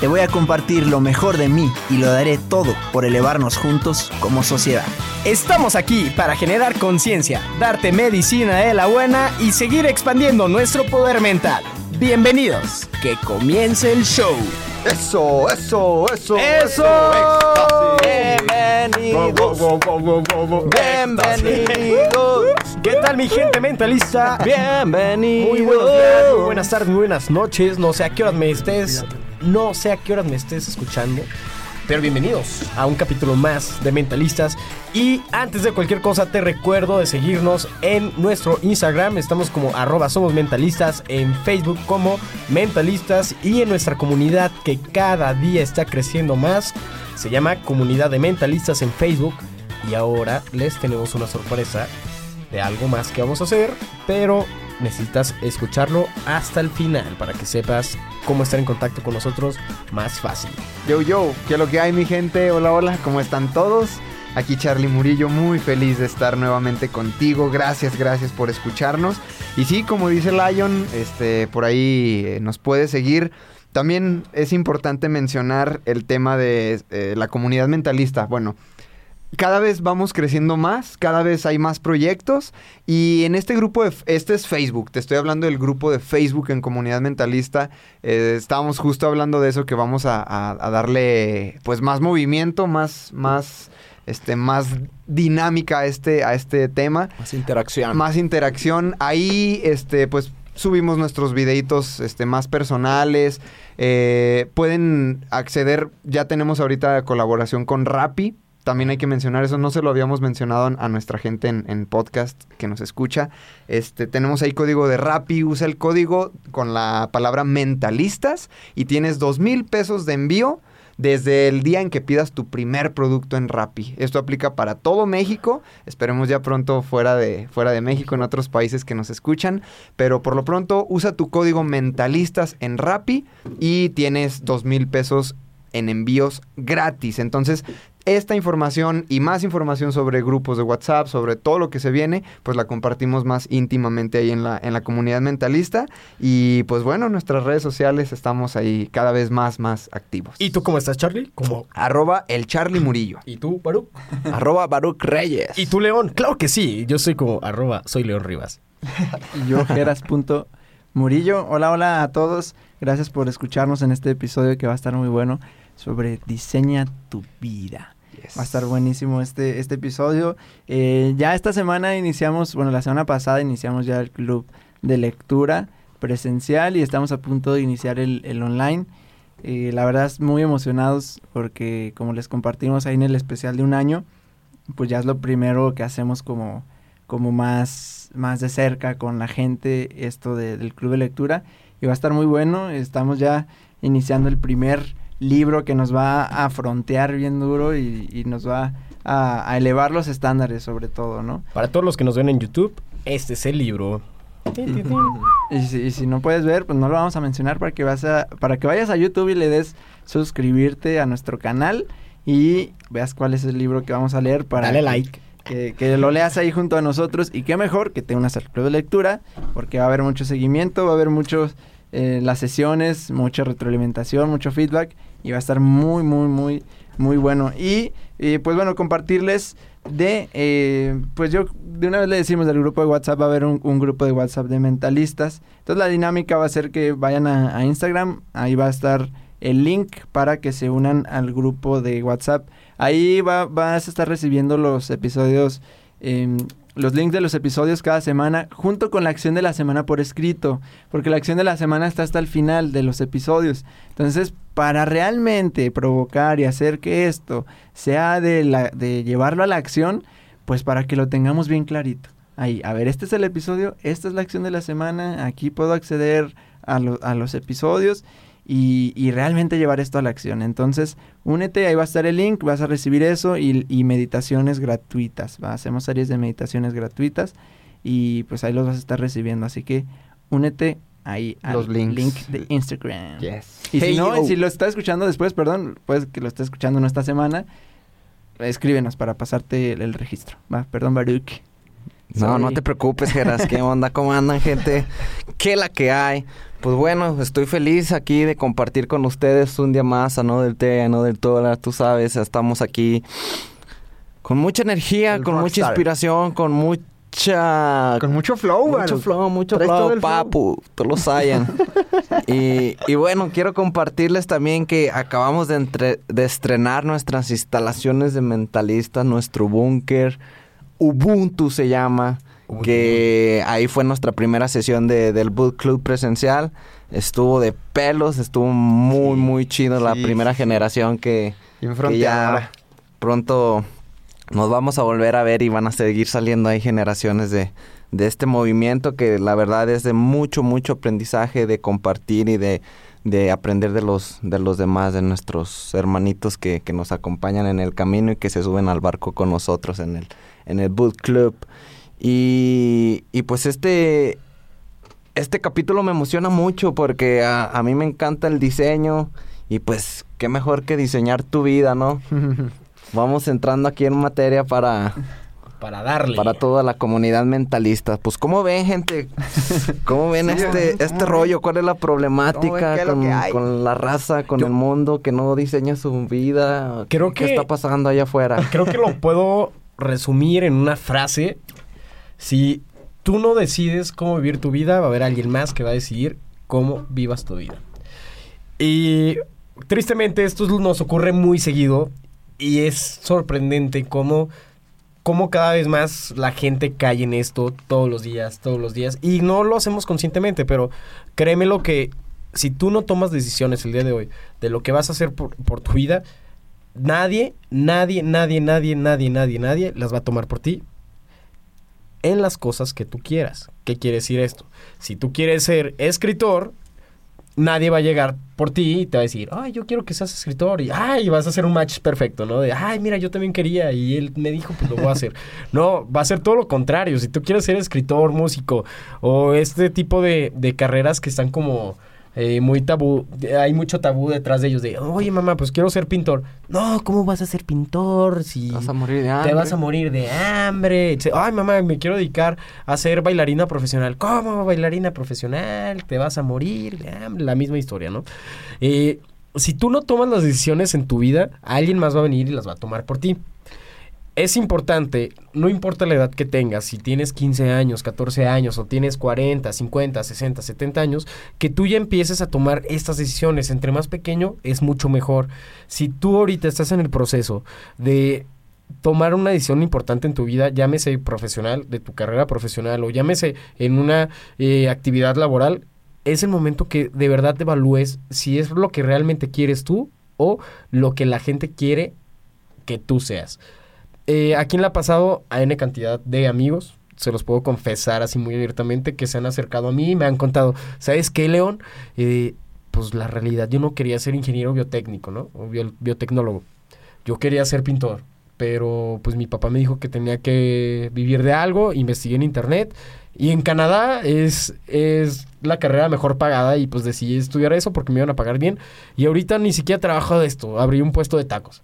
Te voy a compartir lo mejor de mí y lo daré todo por elevarnos juntos como sociedad. Estamos aquí para generar conciencia, darte medicina de la buena y seguir expandiendo nuestro poder mental. Bienvenidos, que comience el show. Eso, eso, eso. ¡Eso! Bienvenidos. Bienvenidos. ¿Qué tal mi gente mentalista? Bienvenidos. Muy buenos días, muy buenas tardes, muy buenas noches. No sé a qué horas me estés, no sé a qué horas me estés escuchando. Pero bienvenidos a un capítulo más de Mentalistas. Y antes de cualquier cosa te recuerdo de seguirnos en nuestro Instagram. Estamos como arroba somos mentalistas, en Facebook como mentalistas y en nuestra comunidad que cada día está creciendo más. Se llama Comunidad de Mentalistas en Facebook. Y ahora les tenemos una sorpresa de algo más que vamos a hacer. Pero necesitas escucharlo hasta el final para que sepas cómo estar en contacto con nosotros más fácil. Yo, yo, ¿qué es lo que hay, mi gente? Hola, hola, ¿cómo están todos? Aquí Charlie Murillo, muy feliz de estar nuevamente contigo. Gracias, gracias por escucharnos. Y sí, como dice Lion, este, por ahí eh, nos puede seguir. También es importante mencionar el tema de eh, la comunidad mentalista. Bueno, cada vez vamos creciendo más, cada vez hay más proyectos y en este grupo, de, este es Facebook, te estoy hablando del grupo de Facebook en Comunidad Mentalista, eh, estábamos justo hablando de eso que vamos a, a- a darle pues más movimiento, más, más, este, más dinámica a este, a este tema Más interacción. más interacción. Ahí, este, pues subimos nuestros videitos este, más personales. Eh, pueden acceder, ya tenemos ahorita colaboración con Rappi. También hay que mencionar eso, no se lo habíamos mencionado a nuestra gente en, podcast que nos escucha. Este, tenemos ahí código de Rappi, usa el código con la palabra mentalistas y tienes dos mil pesos de envío desde el día en que pidas tu primer producto en Rappi. Esto aplica para todo México. Esperemos ya pronto fuera de, fuera de México, en otros países que nos escuchan. Pero por lo pronto, usa tu código mentalistas en Rappi y tienes dos mil pesos en envíos gratis. Entonces, esta información y más información sobre grupos de WhatsApp, sobre todo lo que se viene, pues la compartimos más íntimamente ahí en la, en la comunidad mentalista. Y pues bueno, en nuestras redes sociales estamos ahí cada vez más, más activos. ¿Y tú cómo estás, Charlie? ¿Cómo? Arroba el Charlie Murillo. ¿Y tú, Baruch? Arroba Baruch Reyes. ¿Y tú, León? Claro que sí. Yo soy como arroba soy León Rivas. Y yo, Geras.murillo. Hola, hola a todos. Gracias por escucharnos en este episodio que va a estar muy bueno sobre Diseña tu vida. Va a estar buenísimo este, este episodio. Eh, ya esta semana iniciamos, bueno, la semana pasada iniciamos ya el club de lectura presencial y estamos a punto de iniciar el, el online. Eh, la verdad, es muy emocionados porque como les compartimos ahí en el especial de un año, pues ya es lo primero que hacemos como, como más, más de cerca con la gente esto de- del club de lectura y va a estar muy bueno. Estamos ya iniciando el primer libro que nos va a frontear bien duro y, y nos va a, a elevar los estándares sobre todo, ¿no? Para todos los que nos ven en YouTube, este es el libro. Y si, y si no puedes ver, pues no lo vamos a mencionar para que, vas a, para que vayas a YouTube y le des suscribirte a nuestro canal y veas cuál es el libro que vamos a leer para Dale que- like. que, que lo leas ahí junto a nosotros y qué mejor que tengas el club de lectura porque va a haber mucho seguimiento, va a haber muchos eh, las sesiones, mucha retroalimentación, mucho feedback y va a estar muy, muy, muy, muy bueno. Y eh, pues bueno, compartirles de, eh, pues yo de una vez le decimos del grupo de WhatsApp, va a haber un, un grupo de WhatsApp de mentalistas. Entonces la dinámica va a ser que vayan a, Instagram, ahí va a estar el link para que se unan al grupo de WhatsApp. Ahí va, vas a estar recibiendo los episodios, em, los links de los episodios cada semana, junto con la acción de la semana por escrito, porque la acción de la semana está hasta el final de los episodios. Entonces, para realmente provocar y hacer que esto sea de, la, de llevarlo a la acción, pues para que lo tengamos bien clarito. Ahí, a ver, este es el episodio, esta es la acción de la semana, aquí puedo acceder a, lo- a los episodios y, y realmente llevar esto a la acción. Entonces, únete, ahí va a estar el link, vas a recibir eso y, y meditaciones gratuitas. ¿va? Hacemos series de meditaciones gratuitas y pues ahí los vas a estar recibiendo. Así que únete ahí al Los links. link de Instagram. Yes. Y Hey, si no, yo. si lo está escuchando después, perdón, pues que lo esté escuchando no esta semana, escríbenos para pasarte el, el registro. Va, perdón, Baruch. No, no te preocupes, Geras. ¿Qué onda? ¿Cómo andan, gente? ¿Qué la que hay? Pues bueno, estoy feliz aquí de compartir con ustedes un día más a No del Té, a No del Tola. Tú sabes, estamos aquí con mucha energía, El con mucha inspiración, con mucha... Con mucho flow, mucho flow, mucho flow, papu, todos los hayan. y, y bueno, quiero compartirles también que acabamos de, entre- de estrenar nuestras instalaciones de mentalistas, nuestro búnker, Ubuntu se llama, que ahí fue nuestra primera sesión de, del Boot Club presencial. Estuvo de pelos, estuvo muy, Sí, muy chido la primera sí. generación que, ya pronto nos vamos a volver a ver y van a seguir saliendo ahí generaciones de, de este movimiento que la verdad es de mucho, mucho aprendizaje, de compartir y de, de aprender de los, de los demás, de nuestros hermanitos que, que nos acompañan en el camino y que se suben al barco con nosotros en el, en el Boot Club. Y, y pues este, este capítulo me emociona mucho porque a, a mí me encanta el diseño y pues qué mejor que diseñar tu vida, ¿no? Vamos entrando aquí en materia para, Para darle. para toda la comunidad mentalista. Pues cómo ven, gente, cómo ven Sí, este, ¿cómo este ven? rollo, cuál es la problemática ¿Qué es lo con, con la raza, con Yo- el mundo que no diseña su vida. Creo ¿Qué que- está pasando allá afuera? Creo que lo puedo resumir en una frase. Si tú no decides cómo vivir tu vida, va a haber alguien más que va a decidir cómo vivas tu vida. Y tristemente esto nos ocurre muy seguido y es sorprendente cómo, cómo cada vez más la gente cae en esto todos los días, todos los días. Y no lo hacemos conscientemente, pero créeme lo que si tú no tomas decisiones el día de hoy de lo que vas a hacer por, por tu vida, nadie, nadie, nadie, nadie, nadie, nadie, nadie las va a tomar por ti en las cosas que tú quieras. ¿Qué quiere decir esto? Si tú quieres ser escritor, nadie va a llegar por ti y te va a decir, ay, yo quiero que seas escritor. Y, ay, vas a hacer un match perfecto, ¿no? De, ay, mira, yo también quería y él me dijo, pues lo voy a hacer. no, va a ser todo lo contrario. Si tú quieres ser escritor, músico o este tipo de, de carreras que están como eh, muy tabú, hay mucho tabú detrás de ellos de, oye, mamá, pues quiero ser pintor. No, ¿cómo vas a ser pintor si Vas a morir de hambre. te vas a morir de hambre. Ay, mamá, me quiero dedicar a ser bailarina profesional. ¿Cómo bailarina profesional? Te vas a morir de hambre. La misma historia, ¿no? Eh, si tú no tomas las decisiones en tu vida, alguien más va a venir y las va a tomar por ti. Es importante, no importa la edad que tengas, si tienes 15 años, 14 años o tienes 40, 50, 60, 70 años, que tú ya empieces a tomar estas decisiones. Entre más pequeño es mucho mejor. Si tú ahorita estás en el proceso de tomar una decisión importante en tu vida, llámese profesional, de tu carrera profesional o llámese en una eh, actividad laboral, es el momento que de verdad te evalúes si es lo que realmente quieres tú o lo que la gente quiere que tú seas. Eh, aquí en la pasado a N cantidad de amigos, se los puedo confesar así muy abiertamente, que se han acercado a mí y me han contado, ¿sabes qué, León? Eh, pues la realidad, yo no quería ser ingeniero biotécnico, ¿no? O bio- biotecnólogo. Yo quería ser pintor, pero pues mi papá me dijo que tenía que vivir de algo, investigué en internet y en Canadá es, es la carrera mejor pagada y pues decidí estudiar eso porque me iban a pagar bien y ahorita ni siquiera trabajo de esto, abrí un puesto de tacos.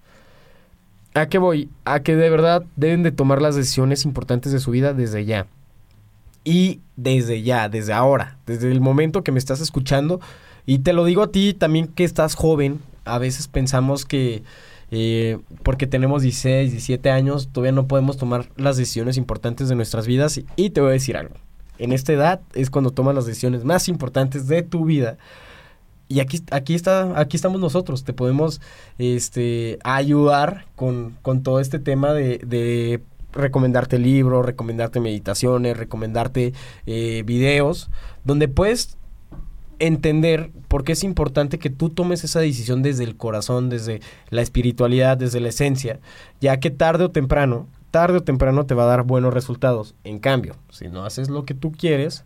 ¿A qué voy? A que de verdad deben de tomar las decisiones importantes de su vida desde ya. Y desde ya, desde ahora, desde el momento que me estás escuchando. Y te lo digo a ti también que estás joven. A veces pensamos que eh, porque tenemos 16, 17 años, todavía no podemos tomar las decisiones importantes de nuestras vidas. Y, te voy a decir algo. En esta edad es cuando tomas las decisiones más importantes de tu vida. Y aquí, aquí, está, aquí estamos nosotros, te podemos este, ayudar con, con todo este tema de, de recomendarte libros, recomendarte meditaciones, recomendarte eh, videos, donde puedes entender por qué es importante que tú tomes esa decisión desde el corazón, desde la espiritualidad, desde la esencia, ya que tarde o temprano, tarde o temprano te va a dar buenos resultados. En cambio, si no haces lo que tú quieres,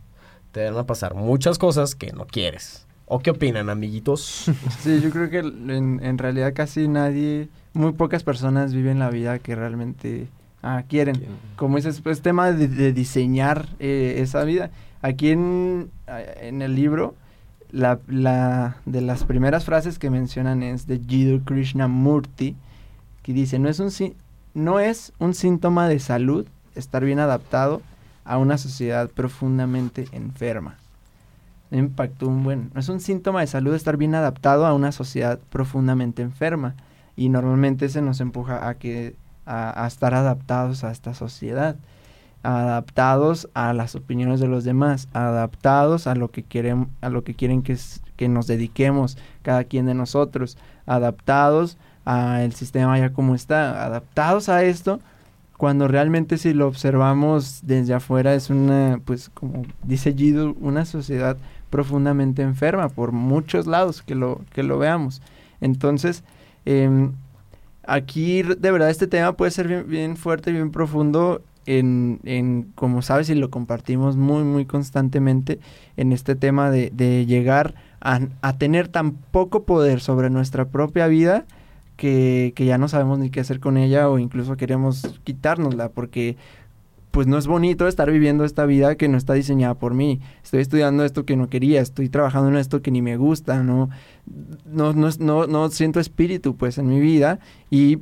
te van a pasar muchas cosas que no quieres. ¿O qué opinan, amiguitos? Sí, yo creo que en, en realidad casi nadie, muy pocas personas viven la vida que realmente ah, quieren. Como dices, pues tema de, de diseñar eh, esa vida. Aquí en, en el libro, la, la, de las primeras frases que mencionan es de Jiddu Krishnamurti, que dice, no es, un, no es un síntoma de salud estar bien adaptado a una sociedad profundamente enferma impactó un buen. Es un síntoma de salud estar bien adaptado a una sociedad profundamente enferma y normalmente se nos empuja a que a, estar adaptados a esta sociedad, adaptados a las opiniones de los demás, adaptados a lo que quieren a lo que quieren que, que nos dediquemos cada quien de nosotros, adaptados al sistema ya como está, adaptados a esto cuando realmente si lo observamos desde afuera es una, pues como dice Gido, una sociedad profundamente enferma por muchos lados que lo, que lo veamos. Entonces, em, aquí de verdad este tema puede ser bien, bien fuerte, bien profundo en, en, como sabes, y lo compartimos muy, muy constantemente en este tema de, de llegar a, a, tener tan poco poder sobre nuestra propia vida que, que, ya no sabemos ni qué hacer con ella o incluso queremos quitárnosla porque pues no es bonito estar viviendo esta vida que no está diseñada por mí. Estoy estudiando esto que no quería, estoy trabajando en esto que ni me gusta, no, no, no, no, no siento espíritu pues en mi vida y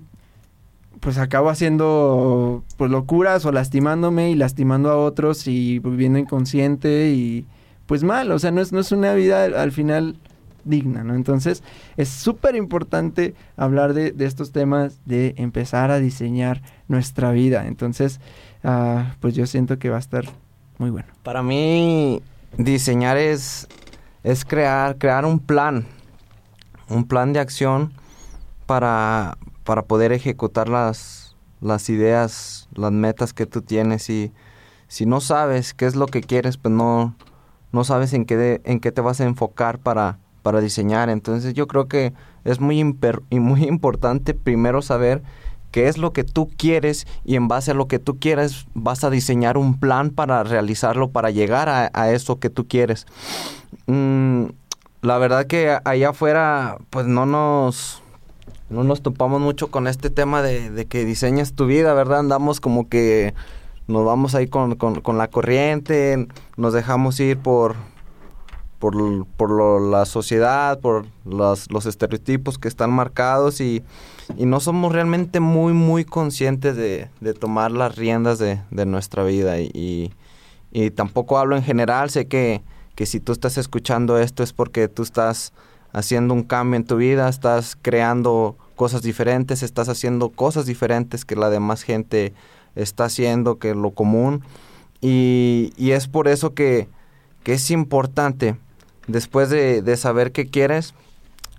pues acabo haciendo pues locuras o lastimándome y lastimando a otros y viviendo inconsciente y pues mal, o sea, no es, no es una vida al final digna, ¿no? Entonces es súper importante hablar de, de estos temas, de empezar a diseñar nuestra vida. Entonces, Ah, pues yo siento que va a estar muy bueno. Para mí, diseñar es, es crear, crear un plan, un plan de acción para, para poder ejecutar las, las ideas, las metas que tú tienes y si no sabes qué es lo que quieres, pues no, no sabes en qué, en qué te vas a enfocar para, para diseñar. Entonces yo creo que es muy, muy importante primero saber qué es lo que tú quieres y en base a lo que tú quieres vas a diseñar un plan para realizarlo, para llegar a, eso que tú quieres. Mm, la verdad que allá afuera pues no nos, no nos topamos mucho con este tema de, que diseñas tu vida, ¿verdad? Andamos como que nos vamos ahí con, con la corriente, nos dejamos ir por, por, por la sociedad, por los, los, estereotipos que están marcados y, y, no somos realmente muy, muy conscientes de, de tomar las riendas de, de nuestra vida. Y, y, tampoco hablo en general, sé que, que si tú estás escuchando esto es porque tú estás haciendo un cambio en tu vida, estás creando cosas diferentes, estás haciendo cosas diferentes que la demás gente está haciendo, que lo común. Y, y es por eso que, que es importante después de, saber qué quieres,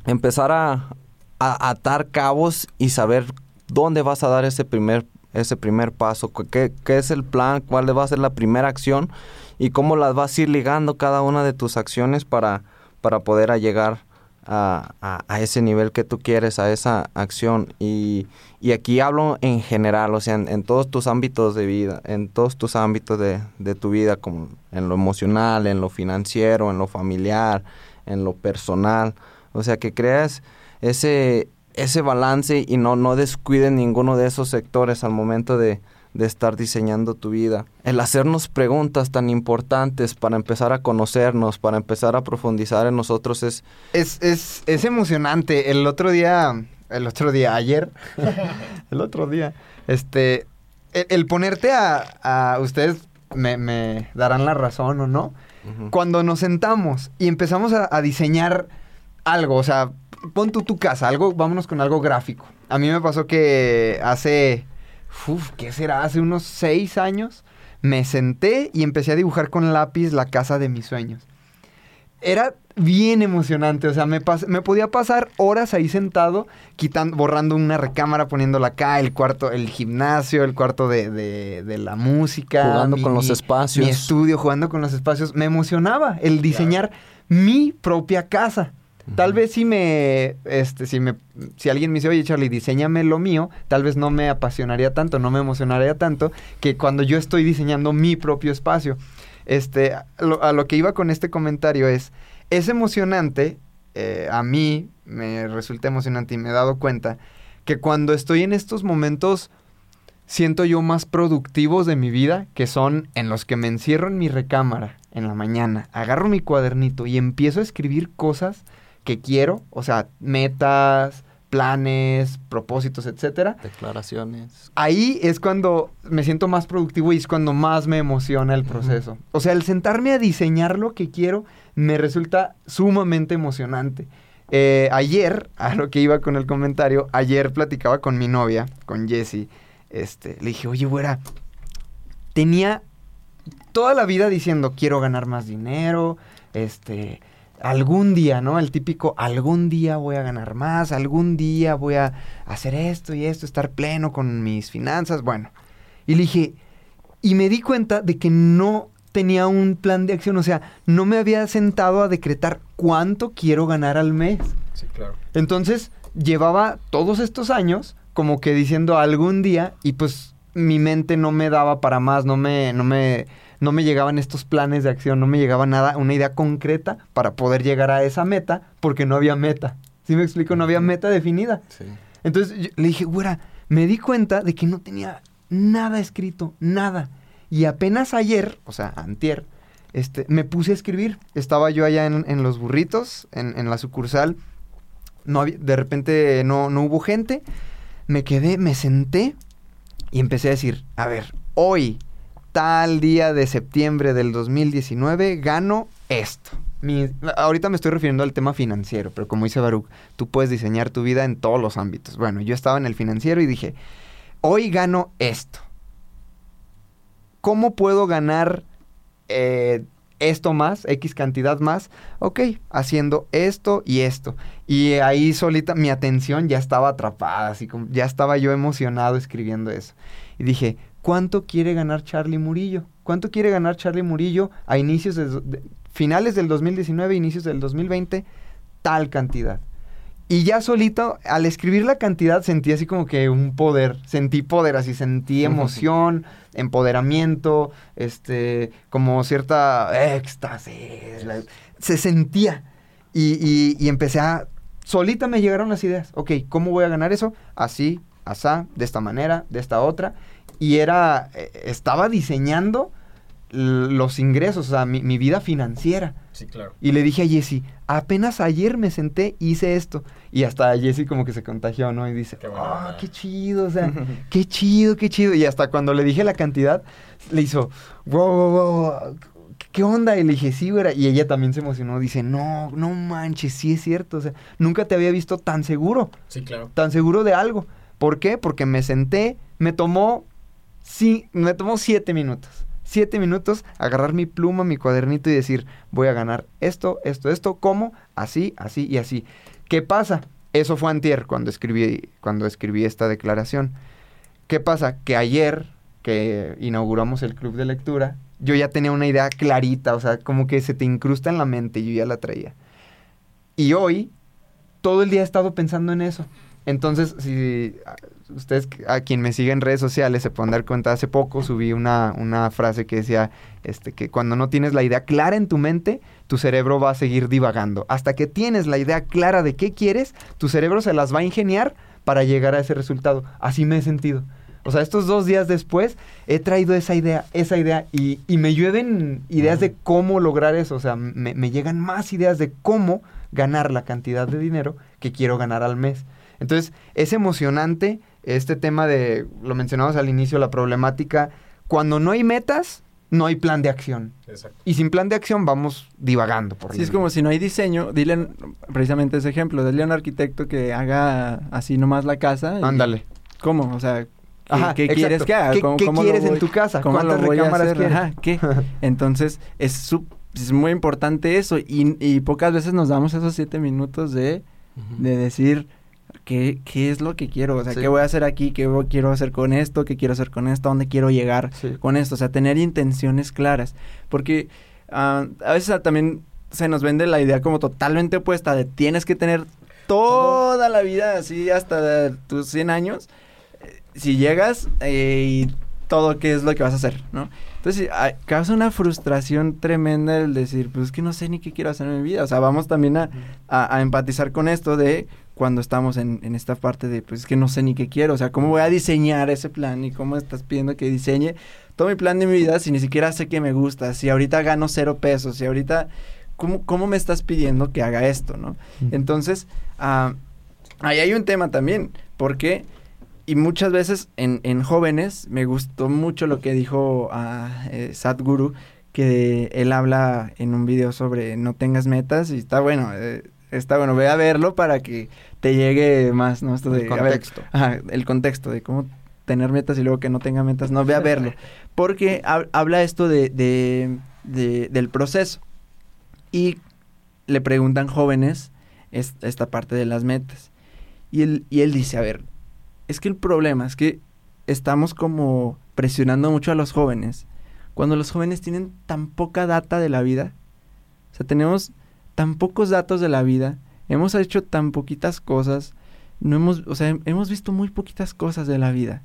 empezar a, atar cabos y saber dónde vas a dar ese primer, ese primer paso, qué, es el plan, cuál va a ser la primera acción y cómo las vas a ir ligando cada una de tus acciones para, para poder llegar a, ese nivel que tú quieres, a esa acción. Y, y aquí hablo en general, o sea, en, todos tus ámbitos de vida, en todos tus ámbitos de, de, tu vida, como en lo emocional, en lo financiero, en lo familiar, en lo personal. O sea, que creas ese, ese balance y no, no descuides ninguno de esos sectores al momento de, de estar diseñando tu vida. El hacernos preguntas tan importantes para empezar a conocernos, para empezar a profundizar en nosotros es... Es, es, es emocionante. El otro día el otro día, ayer, el otro día, este, el, el ponerte a, a- ustedes me, me darán la razón o no, cuando nos sentamos y empezamos a, a diseñar algo, o sea, pon tú tu casa, algo, vámonos con algo gráfico. A mí me pasó que hace, uf, ¿qué será? Hace unos seis años me senté y empecé a dibujar con lápiz la casa de mis sueños. Era bien emocionante, o sea, me, pas- me podía pasar horas ahí sentado, quitando, borrando una recámara, poniéndola acá, el cuarto, el gimnasio, el cuarto de, de- de la música. Jugando con los espacios. Mi estudio, jugando con los espacios. Me emocionaba el diseñar mi propia casa. Tal vez si me, este, si me, si alguien me dice, oye Charlie, diseñame lo mío, tal vez no me apasionaría tanto, no me emocionaría tanto que cuando yo estoy diseñando mi propio espacio. Este, a lo, a lo que iba con este comentario es, es emocionante, eh, a mí me resulta emocionante y me he dado cuenta que cuando estoy en estos momentos siento yo más productivos de mi vida, que son en los que me encierro en mi recámara en la mañana, agarro mi cuadernito y empiezo a escribir cosas que quiero, o sea, metas, planes, propósitos, etcétera. Declaraciones. Ahí es cuando me siento más productivo y es cuando más me emociona el proceso. O sea, el sentarme a diseñar lo que quiero me resulta sumamente emocionante. Eh, ayer, a lo que iba con el comentario, ayer platicaba con mi novia, con Jessie. Este, le dije, oye, güera, tenía toda la vida diciendo, quiero ganar más dinero, este, algún día, ¿no? El típico, algún día voy a ganar más, algún día voy a hacer esto y esto, estar pleno con mis finanzas, bueno. Y le dije, y me di cuenta de que no tenía un plan de acción, o sea, no me había sentado a decretar cuánto quiero ganar al mes. Sí, claro. Entonces, llevaba todos estos años como que diciendo algún día y pues mi mente no me daba para más, no me, no me, no me llegaban estos planes de acción, no me llegaba nada, una idea concreta para poder llegar a esa meta porque no había meta. ¿Sí me explico? No había meta definida. Sí. Entonces yo le dije, güera, me di cuenta de que no tenía nada escrito, nada. Y apenas ayer, o sea, antier, este, me puse a escribir. Estaba yo allá en, en Los Burritos, en, en la sucursal. No había- de repente no, no hubo gente. Me quedé, me senté y empecé a decir, a ver, hoy, tal día de septiembre del 2019, gano esto. Mi- ahorita me estoy refiriendo al tema financiero, pero como dice Baruch, tú puedes diseñar tu vida en todos los ámbitos. Bueno, yo estaba en el financiero y dije, hoy gano esto. ¿Cómo puedo ganar eh, esto más, X cantidad más? Ok, haciendo esto y esto. Y ahí solita mi atención ya estaba atrapada, así como ya estaba yo emocionado escribiendo eso. Y dije, ¿cuánto quiere ganar Charlie Murillo? ¿Cuánto quiere ganar Charlie Murillo a inicios de, de- finales del 2019, inicios del 2020? Tal cantidad. Y ya solito, al escribir la cantidad, sentí así como que un poder. Sentí poder, así sentí emoción, empoderamiento, este, como cierta éxtasis. la- se sentía. Y, y- y empecé a. Solita me llegaron las ideas. Ok, ¿cómo voy a ganar eso? Así, asá, de esta manera, de esta otra. Y era. eh, Estaba diseñando los ingresos, o sea, mi, mi vida financiera. Sí, claro. Y le dije a Jesse, apenas ayer me senté, hice esto. Y hasta Jesse como que se contagió, ¿no? Y dice, Qué onda". qué chido, o sea, qué chido, qué chido. Y hasta cuando le dije la cantidad, le hizo, wow, wow, wow, ¿qué onda? Y le dije, sí, güera. Y ella también se emocionó, dice, no, no manches, sí es cierto. O sea, nunca te había visto tan seguro, Sí, claro. tan seguro de algo. ¿Por qué? Porque me senté, me tomó, sí, me tomó siete minutos. Siete minutos, agarrar mi pluma, mi cuadernito y decir, voy a ganar esto, esto, esto, ¿cómo? Así, así y así. ¿Qué pasa? Eso fue antier cuando escribí, cuando escribí esta declaración. ¿Qué pasa? Que ayer, que inauguramos el club de lectura, yo ya tenía una idea clarita, o sea, como que se te incrusta en la mente, yo ya la traía. Y hoy, todo el día he estado pensando en eso. Entonces, si a- ustedes, a quien me sigue en redes sociales, se pueden dar cuenta, hace poco subí una, una frase que decía este, que cuando no tienes la idea clara en tu mente, tu cerebro va a seguir divagando. Hasta que tienes la idea clara de qué quieres, tu cerebro se las va a ingeniar para llegar a ese resultado. Así me he sentido. O sea, estos dos días después he traído esa idea, esa idea, y, y me llueven ideas de cómo lograr eso. O sea, me, me llegan más ideas de cómo ganar la cantidad de dinero que quiero ganar al mes. Entonces, es emocionante este tema de, lo mencionamos al inicio, la problemática, cuando no hay metas, no hay plan de acción. Exacto. Y sin plan de acción vamos divagando por Sí, es como si no hay diseño, dile precisamente ese ejemplo, dile a un arquitecto que haga así nomás la casa. y- Ándale. ¿Cómo? O sea, ¿qué, Ajá, qué exacto. quieres que haga? ¿Qué- ¿Cómo- qué cómo lo quieres en tu casa? ¿Cómo ¿Cuántas lo voy a recámaras hacer? quieres? Ajá, ¿qué? Entonces, es, su- es muy importante eso y, y pocas veces nos damos esos siete minutos de, de decir qué, qué es lo que quiero, o sea, Sí. qué voy a hacer aquí, qué quiero hacer con esto, qué quiero hacer con esto, a dónde quiero llegar Sí. con esto, o sea, tener intenciones claras, porque ah, a veces ah, también se nos vende la idea como totalmente opuesta de tienes que tener toda la vida así hasta tus 100 años, eh, si llegas eh, y todo qué es lo que vas a hacer, ¿no? Entonces ah, causa una frustración tremenda el decir, pues es que no sé ni qué quiero hacer en mi vida, o sea, vamos también a, a- a empatizar con esto de cuando estamos en, en esta parte de, pues es que no sé ni qué quiero, o sea, ¿cómo voy a diseñar ese plan y cómo estás pidiendo que diseñe todo mi plan de mi vida si ni siquiera sé que me gusta, si ahorita gano cero pesos, si ahorita, ¿cómo, cómo me estás pidiendo que haga esto, no? Entonces, ah, ahí hay un tema también, porque, y muchas veces en, en jóvenes, me gustó mucho lo que dijo ah, eh, Sadhguru, que él habla en un video sobre no tengas metas, y está bueno, eh, está bueno, ve a verlo para que te llegue más, ¿no? Esto de, El ver, contexto. Ajá, el contexto de cómo tener metas y luego que no tenga metas, no, ve a verlo. Porque hab- habla esto de, de- de- del proceso. Y le preguntan jóvenes es- esta parte de las metas. Y él, y él dice, a ver, es que el problema es que estamos como presionando mucho a los jóvenes. Cuando los jóvenes tienen tan poca data de la vida. O sea, tenemos tan pocos datos de la vida. Hemos hecho tan poquitas cosas. No hemos, o sea, hemos visto muy poquitas cosas de la vida.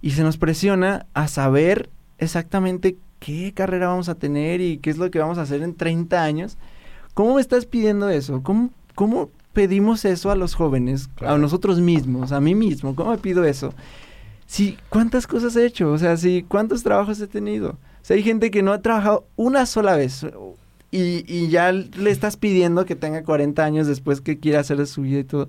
Y se nos presiona a saber exactamente qué carrera vamos a tener y qué es lo que vamos a hacer en 30 años. ¿Cómo me estás pidiendo eso? ¿Cómo, cómo pedimos eso a los jóvenes, a nosotros mismos, a mí mismo? ¿Cómo me pido eso? Sí, ¿cuántas cosas he hecho? O sea, sí, ¿cuántos trabajos he tenido? O sea, hay gente que no ha trabajado una sola vez y, y ya le estás pidiendo que tenga 40 años después que quiera hacer de su vida y todo.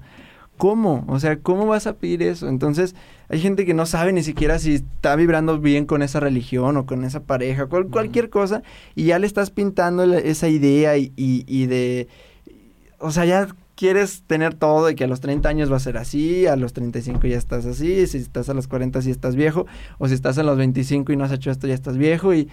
¿Cómo? O sea, ¿cómo vas a pedir eso? Entonces, hay gente que no sabe ni siquiera si está vibrando bien con esa religión o con esa pareja, cual- cualquier cosa, y ya le estás pintando la- esa idea y, y- y de... O sea, ya quieres tener todo y que a los 30 años va a ser así, a los 35 ya estás así, si estás a los 40 sí estás viejo, o si estás a los 25 y no has hecho esto ya estás viejo, y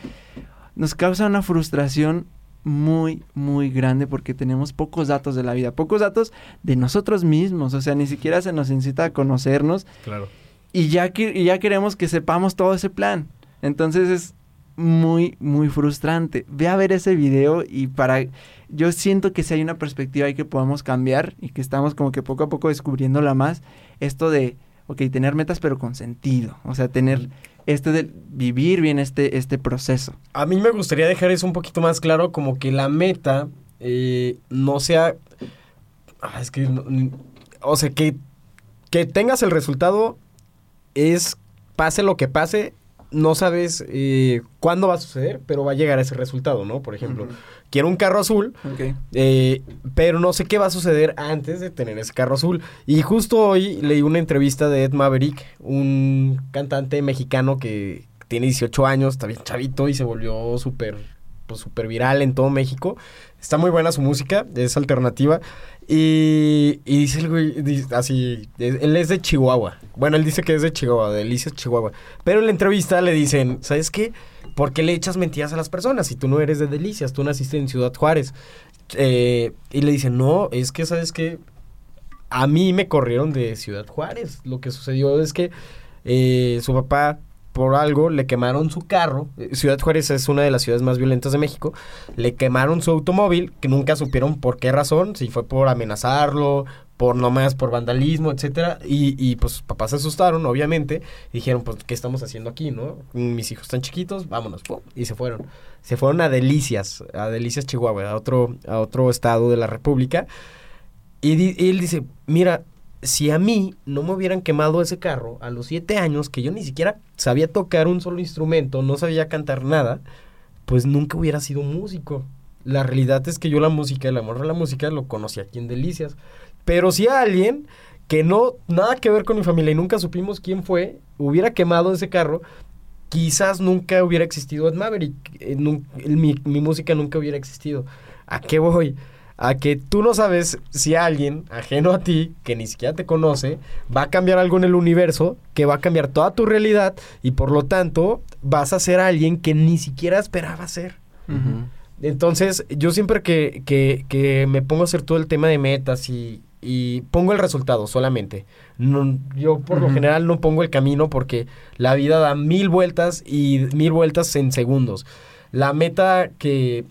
nos causa una frustración muy, muy grande porque tenemos pocos datos de la vida, pocos datos de nosotros mismos, o sea, ni siquiera se nos incita a conocernos Claro. y ya, que, y ya queremos que sepamos todo ese plan. Entonces es muy, muy frustrante. Ve a ver ese video y para... Yo siento que si hay una perspectiva ahí que podamos cambiar y que estamos como que poco a poco descubriéndola más, esto de, ok, tener metas pero con sentido, o sea, tener este de vivir bien este, este proceso. A mí me gustaría dejar eso un poquito más claro, como que la meta eh, no sea... Ah, es que... no- o sea, que, que tengas el resultado es, pase lo que pase, no sabes eh, cuándo va a suceder, pero va a llegar a ese resultado, ¿no? Por ejemplo, quiero un carro azul, eh, pero no sé qué va a suceder antes de tener ese carro azul. Y justo hoy leí una entrevista de Ed Maverick, un cantante mexicano que tiene 18 años, está bien chavito y se volvió súper pues, súper viral en todo México. Está muy buena su música, es alternativa. Y, y dice el güey, así, él es de Chihuahua. Bueno, él dice que es de Chihuahua, de Delicias, Chihuahua. Pero en la entrevista le dicen, ¿sabes qué? ¿Por qué le echas mentiras a las personas si tú no eres de Delicias? Tú naciste en Ciudad Juárez. Eh, y le dicen, no, es que, ¿sabes qué? A mí me corrieron de Ciudad Juárez. Lo que sucedió es que eh, su papá, por algo, le quemaron su carro. Eh, Ciudad Juárez es una de las ciudades más violentas de México. Le quemaron su automóvil, que nunca supieron por qué razón, si fue por amenazarlo, por nomás por vandalismo, etcétera. Y, y pues papás se asustaron, obviamente. Y dijeron, pues, ¿qué estamos haciendo aquí, no? Mis hijos están chiquitos, vámonos. y se fueron. Se fueron a Delicias, a Delicias, Chihuahua, a otro, a otro estado de la República. Y él dice, mira, si a mí no me hubieran quemado ese carro a los siete años, que yo ni siquiera sabía tocar un solo instrumento, no sabía cantar nada, pues nunca hubiera sido músico. La realidad es que yo la música, el amor a la música, lo conocí aquí en Delicias. Pero si a alguien que no, nada que ver con mi familia y nunca supimos quién fue, hubiera quemado ese carro, quizás nunca hubiera existido Ed Maverick, eh, nun- mi, mi música nunca hubiera existido. ¿A qué voy? A que tú no sabes si alguien ajeno a ti, que ni siquiera te conoce, va a cambiar algo en el universo, que va a cambiar toda tu realidad y por lo tanto vas a ser alguien que ni siquiera esperaba ser. Entonces, yo siempre que, que- que me pongo a hacer todo el tema de metas y, y pongo el resultado solamente. No, yo por lo general no pongo el camino porque la vida da mil vueltas y mil vueltas en segundos. La meta que,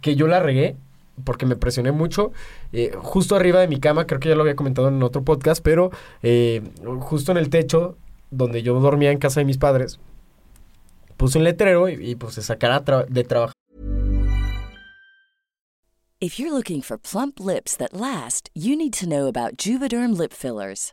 que yo la regué, porque me presioné mucho, eh, justo arriba de mi cama, creo que ya lo había comentado en otro podcast, pero eh, justo en el techo donde yo dormía en casa de mis padres, puse un letrero y, pues se sacara tra- de trabajar. If you're looking for plump lips that last, you need to know about Juvederm lip fillers.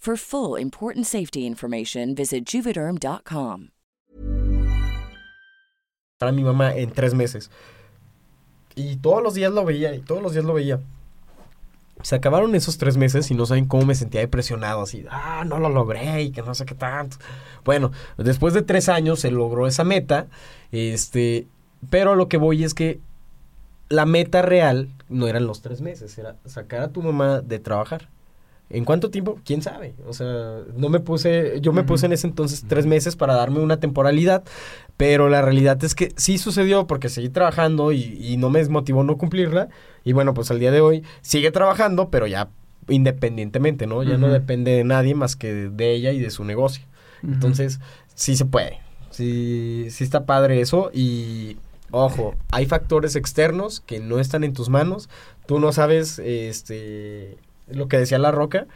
For full important safety information, visit juvederm.com. a mi mamá en tres meses. Y todos los días lo veía, y todos los días lo veía. Se acabaron esos tres meses y no saben cómo me sentía depresionado, así, ah, no lo logré y que no sé qué tanto. Bueno, después de tres años se logró esa meta, este, pero lo que voy es que la meta real no eran los tres meses, era sacar a tu mamá de trabajar. ¿En cuánto tiempo? ¿Quién sabe? O sea, no me puse, yo me puse en ese entonces tres meses para darme una temporalidad, pero la realidad es que sí sucedió porque seguí trabajando y, y no me desmotivó no cumplirla. Y bueno, pues al día de hoy sigue trabajando, pero ya independientemente, ¿no? Ya no depende de nadie más que de, de ella y de su negocio. Entonces, sí se puede. Sí, sí está padre eso y... Ojo, hay factores externos que no están en tus manos. Tú no sabes, este, lo que decía La Roca.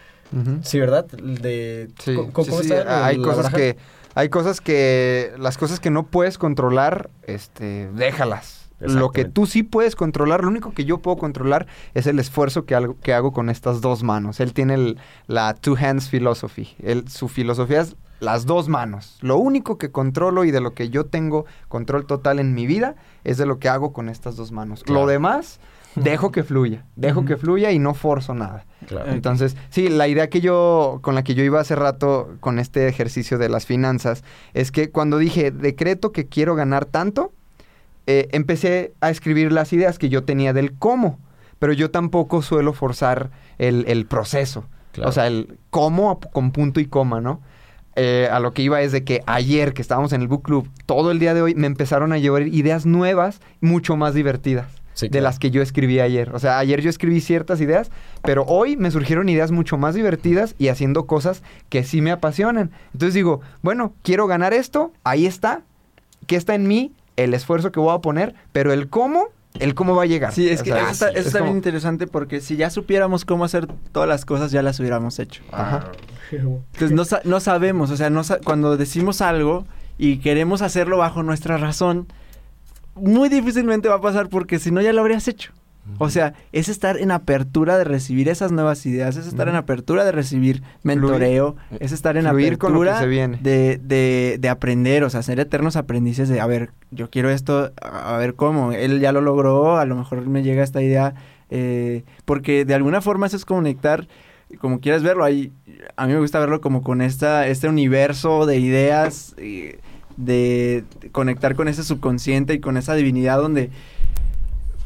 Sí, ¿verdad? De, Sí, ¿cómo- sí, cómo sí, está hay la cosas baraja? que hay cosas que las cosas que no puedes controlar, este, déjalas. Lo que tú sí puedes controlar, lo único que yo puedo controlar es el esfuerzo que, algo, que hago con estas dos manos. Él tiene el- la two hands philosophy. Él, su filosofía es las dos manos. Lo único que controlo y de lo que yo tengo control total en mi vida es de lo que hago con estas dos manos. Claro. Lo demás dejo que fluya, dejo que fluya y no forzo nada. Claro. Entonces, sí, la idea que yo, con la que yo iba hace rato con este ejercicio de las finanzas, es que cuando dije, decreto que quiero ganar tanto, eh, empecé a escribir las ideas que yo tenía del cómo, pero yo tampoco suelo forzar el, el proceso. Claro. O sea, el cómo con punto y coma, ¿no? Eh, a lo que iba es de que ayer que estábamos en el book club, todo el día de hoy me empezaron a llevar ideas nuevas, mucho más divertidas Sí, de claro. las que yo escribí ayer. O sea, ayer yo escribí ciertas ideas, pero hoy me surgieron ideas mucho más divertidas y haciendo cosas que sí me apasionan. Entonces digo, bueno, quiero ganar esto, ahí está. ¿Qué está en mí? El esfuerzo que voy a poner, pero el cómo, el cómo va a llegar. Sí, es O que sea, eso está, eso es está como- bien interesante porque si ya supiéramos cómo hacer todas las cosas, ya las hubiéramos hecho. Ajá. Entonces no, no sabemos, o sea, no cuando decimos algo y queremos hacerlo bajo nuestra razón, muy difícilmente va a pasar porque si no ya lo habrías hecho. O sea, es estar en apertura de recibir esas nuevas ideas, es estar en apertura de recibir mentoreo, es estar en apertura. De, de, de aprender, o sea, ser eternos aprendices de, a ver, yo quiero esto, a a ver cómo, él ya lo logró, a lo mejor me llega esta idea, eh, porque de alguna forma eso es conectar, como quieras verlo, ahí, a mí me gusta verlo como con esta, este universo de ideas, eh, de conectar con ese subconsciente y con esa divinidad donde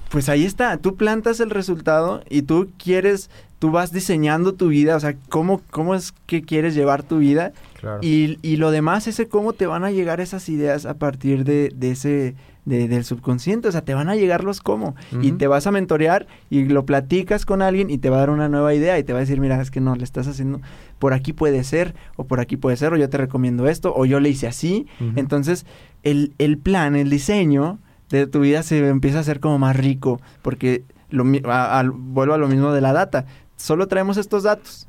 pues ahí está, tú plantas el resultado y tú quieres, tú vas diseñando tu vida, o sea, cómo, cómo es que quieres llevar tu vida Claro. y, y lo demás es el cómo te van a llegar esas ideas a partir de, de ese, de- del subconsciente, o sea, te van a llegar los cómo y te vas a mentorear y lo platicas con alguien y te va a dar una nueva idea y te va a decir, mira, es que no, le estás haciendo, por aquí puede ser, o por aquí puede ser, o yo te recomiendo esto, o yo le hice así, entonces el, el plan, el diseño de tu vida se empieza a hacer como más rico, porque lo, mi- a- al- vuelvo a lo mismo de la data, solo traemos estos datos.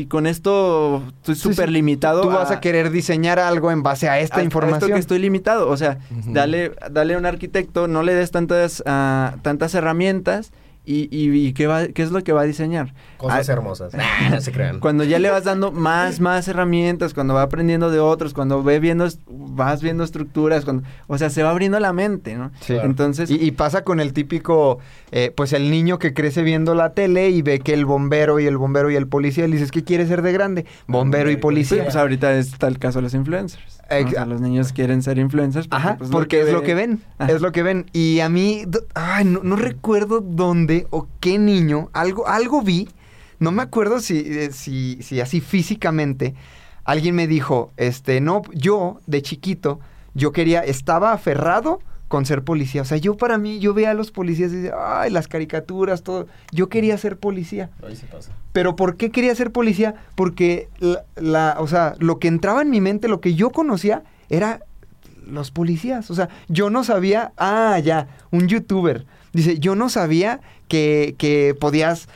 Y con esto estoy súper sí. limitado. Tú vas a querer diseñar algo en base a esta a- a información. esto que estoy limitado. O sea, dale, dale a un arquitecto, no le des tantas, ah, tantas herramientas y, y, y ¿qué, va, qué es lo que va a diseñar. Cosas Ah, hermosas. Ah, no se crean. Cuando ya le vas dando más, más herramientas, cuando va aprendiendo de otros, cuando ve viendo, est- vas viendo estructuras, cuando, o sea, se va abriendo la mente, ¿no? Sí. Claro. Entonces, Y, y pasa con el típico, eh, pues el niño que crece viendo la tele y ve que el bombero y el bombero y el policía, le dices, ¿qué quiere ser de grande? Bombero y sí, policía. pues ahorita está el caso de los influencers. ¿No? O sea, los niños quieren ser influencers porque, Ajá, pues, porque es lo que ven, Ajá. es lo que ven. Y a mí, d- ay, no, no recuerdo dónde o qué niño, algo, algo vi, no me acuerdo si, eh, si, si así físicamente, alguien me dijo, este, no, yo de chiquito, yo quería, estaba aferrado con ser policía. O sea, yo para mí, yo veía a los policías y decía, ay, las caricaturas, todo. Yo quería ser policía. Ahí se pasa. Pero ¿por qué quería ser policía? Porque la, la- o sea, lo que entraba en mi mente, lo que yo conocía, era los policías. O sea, yo no sabía, ah, ya, un youtuber. Dice, yo no sabía que, que podías